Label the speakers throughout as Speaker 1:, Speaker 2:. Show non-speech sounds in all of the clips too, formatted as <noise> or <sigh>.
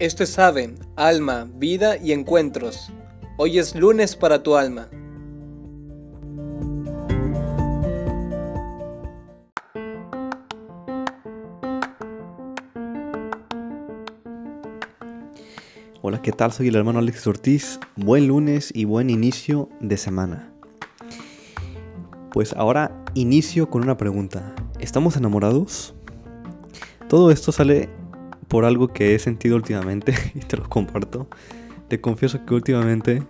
Speaker 1: Esto es Ave, Alma, Vida y Encuentros. Hoy es lunes para tu alma.
Speaker 2: Hola, ¿qué tal? Soy el hermano Alex Ortiz. Buen lunes y buen inicio de semana. Pues ahora inicio con una pregunta. ¿Estamos enamorados? Todo esto sale por algo que he sentido últimamente <laughs> y te lo comparto. Te confieso que últimamente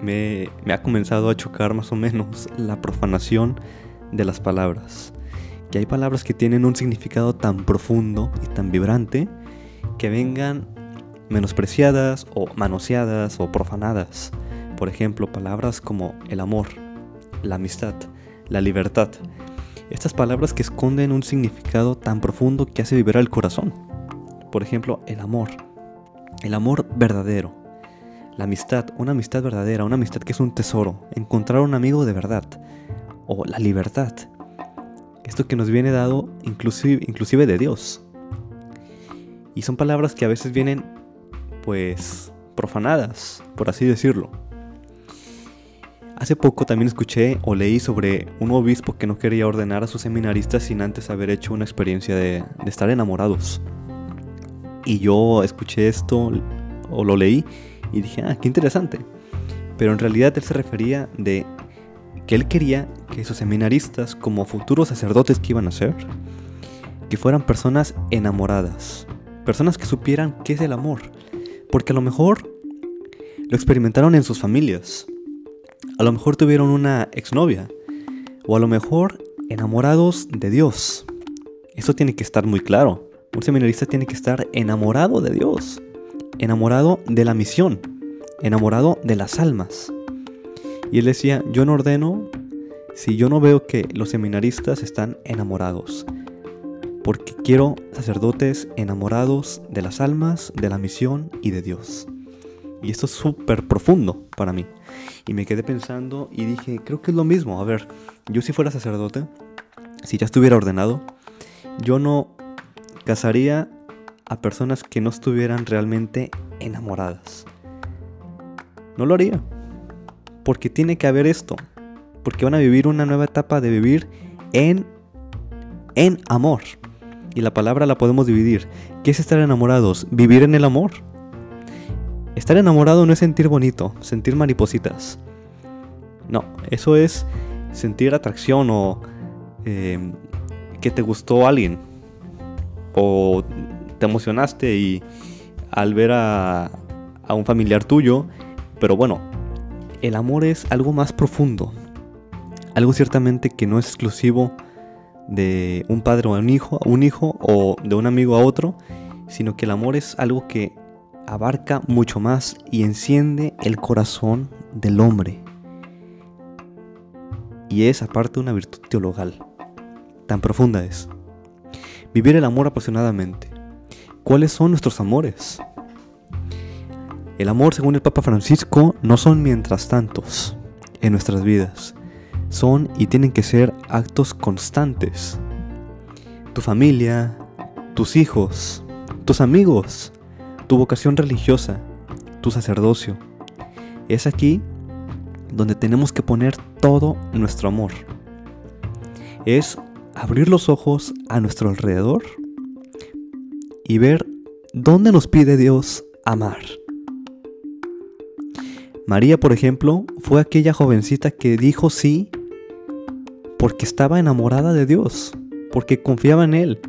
Speaker 2: me, ha comenzado a chocar más o menos la profanación de las palabras. Que hay palabras que tienen un significado tan profundo y tan vibrante que vengan menospreciadas o manoseadas o profanadas. Por ejemplo, palabras como el amor, la amistad, la libertad. Estas palabras que esconden un significado tan profundo que hace vibrar el corazón. Por ejemplo, el amor. El amor verdadero. La amistad, una amistad verdadera, una amistad que es un tesoro. Encontrar un amigo de verdad. O la libertad. Esto que nos viene dado inclusive, de Dios. Y son palabras que a veces vienen pues profanadas, por así decirlo. Hace poco también escuché o leí sobre un obispo que no quería ordenar a sus seminaristas sin antes haber hecho una experiencia de estar enamorados. Y yo escuché esto o lo leí y dije, ah, qué interesante. Pero en realidad él se refería de que él quería que sus seminaristas, como futuros sacerdotes que iban a ser, que fueran personas enamoradas, personas que supieran qué es el amor, porque a lo mejor lo experimentaron en sus familias, a lo mejor tuvieron una exnovia, o a lo mejor enamorados de Dios. Eso tiene que estar muy claro. Un seminarista tiene que estar enamorado de Dios, enamorado de la misión, enamorado de las almas. Y él decía, yo no ordeno si yo no veo que los seminaristas están enamorados, porque quiero sacerdotes enamorados de las almas, de la misión y de Dios. Y esto es súper profundo para mí. Y me quedé pensando y dije, creo que es lo mismo. A ver, yo si fuera sacerdote, si ya estuviera ordenado, yo no casaría a personas que no estuvieran realmente enamoradas. No lo haría. Porque tiene que haber esto. Porque van a vivir una nueva etapa de vivir en, en amor. Y la palabra la podemos dividir. ¿Qué es estar enamorados? Vivir en el amor. Estar enamorado no es sentir bonito, sentir maripositas. No, eso es sentir atracción o eh, que te gustó alguien o te emocionaste y al ver a, a un familiar tuyo, pero bueno, el amor es algo más profundo, algo ciertamente que no es exclusivo de un padre o un hijo, un hijo o de un amigo a otro, sino que el amor es algo que abarca mucho más y enciende el corazón del hombre. Y es aparte una virtud teologal. Tan profunda es. Vivir el amor apasionadamente. ¿Cuáles son nuestros amores? El amor, según el Papa Francisco, no son mientras tantos en nuestras vidas. Son y tienen que ser actos constantes. Tu familia, tus hijos, tus amigos, tu vocación religiosa, tu sacerdocio. Es aquí donde tenemos que poner todo nuestro amor. Es abrir los ojos a nuestro alrededor y ver dónde nos pide Dios amar. María, por ejemplo, fue aquella jovencita que dijo sí porque estaba enamorada de Dios, porque confiaba en Él,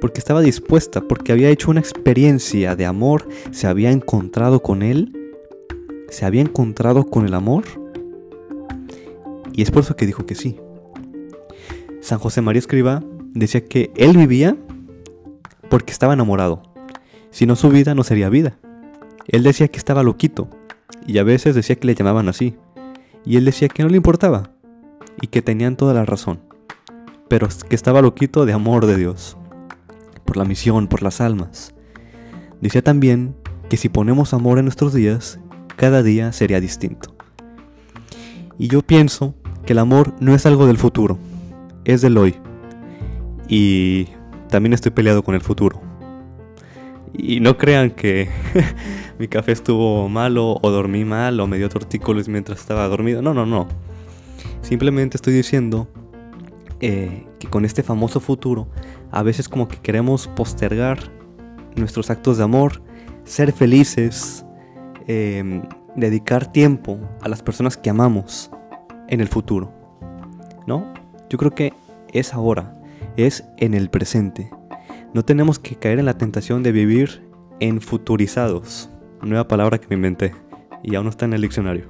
Speaker 2: porque estaba dispuesta, porque había hecho una experiencia de amor, se había encontrado con Él, se había encontrado con el amor, y es por eso que dijo que sí. San José María Escriba decía que él vivía porque estaba enamorado. Si no su vida no sería vida. Él decía que estaba loquito y a veces decía que le llamaban así. Y él decía que no le importaba y que tenían toda la razón. Pero que estaba loquito de amor de Dios. Por la misión, por las almas. Decía también que si ponemos amor en nuestros días, cada día sería distinto. Y yo pienso que el amor no es algo del futuro es del hoy. Y también estoy peleado con el futuro. Y no crean que <laughs> mi café estuvo malo o dormí mal o me dio tortícolis mientras estaba dormido. No, no, no. Simplemente estoy diciendo eh, que con este famoso futuro a veces como que queremos postergar nuestros actos de amor, ser felices, em, dedicar tiempo a las personas que amamos en el futuro. ¿No? Yo creo que es ahora, es en el presente. No tenemos que caer en la tentación de vivir en futurizados. Nueva palabra que me inventé y aún no está en el diccionario.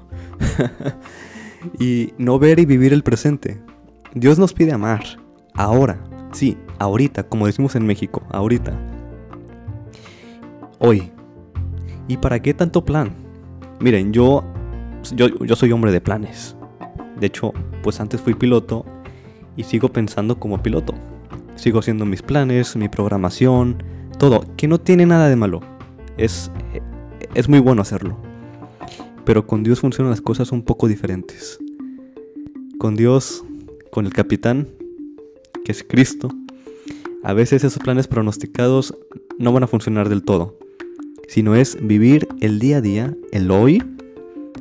Speaker 2: <laughs> y no ver y vivir el presente. Dios nos pide amar, ahora, sí, ahorita, como decimos en México, ahorita. Hoy. ¿Y para qué tanto plan? Miren, yo, yo, yo soy hombre de planes. De hecho, pues antes fui piloto y sigo pensando como piloto. Sigo haciendo mis planes, mi programación, todo, que no tiene nada de malo. Es, es muy bueno hacerlo. Pero con Dios funcionan las cosas un poco diferentes. Con Dios, con el capitán, que es Cristo, a veces esos planes pronosticados no van a funcionar del todo, sino es vivir el día a día, el hoy,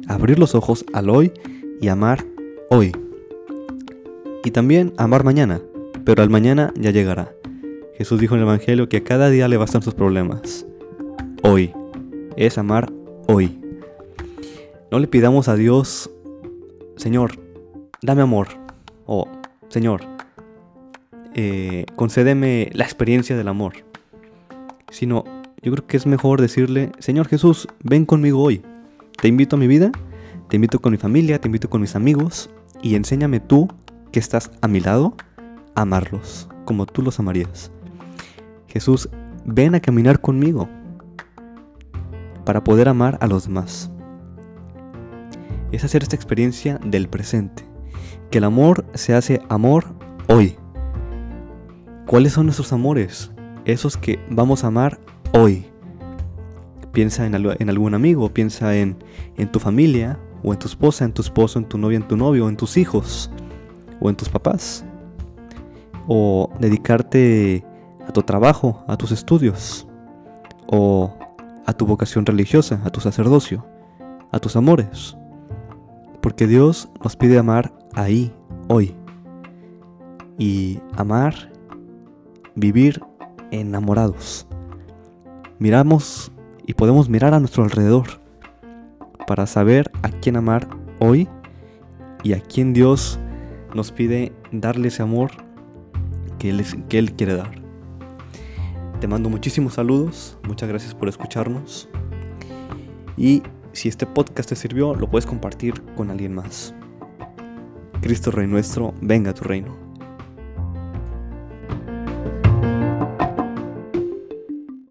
Speaker 2: abrir los ojos al hoy y amar hoy. Y también amar mañana, pero al mañana ya llegará. Jesús dijo en el Evangelio que a cada día le bastan sus problemas. Hoy. Es amar hoy. No le pidamos a Dios, Señor, dame amor. O, Señor, eh, concédeme la experiencia del amor. Sino, yo creo que es mejor decirle, Señor Jesús, ven conmigo hoy. Te invito a mi vida, te invito con mi familia, te invito con mis amigos y enséñame tú que estás a mi lado, amarlos como tú los amarías. Jesús, ven a caminar conmigo para poder amar a los demás. Es hacer esta experiencia del presente, que el amor se hace amor hoy. ¿Cuáles son nuestros amores? Esos que vamos a amar hoy. Piensa en, algún amigo, piensa en, en tu familia, o en tu esposa, en tu esposo, en tu novia, en tu novio, en tus hijos, o en tus papás. O dedicarte a tu trabajo, a tus estudios, o a tu vocación religiosa, a tu sacerdocio, a tus amores. Porque Dios nos pide amar ahí, hoy. Y amar, vivir enamorados. Miramos y podemos mirar a nuestro alrededor para saber a quién amar hoy y a quién Dios nos pide darle ese amor que Él, que él quiere dar. Te mando muchísimos saludos, muchas gracias por escucharnos y si este podcast te sirvió lo puedes compartir con alguien más. Cristo Rey nuestro, venga a tu reino.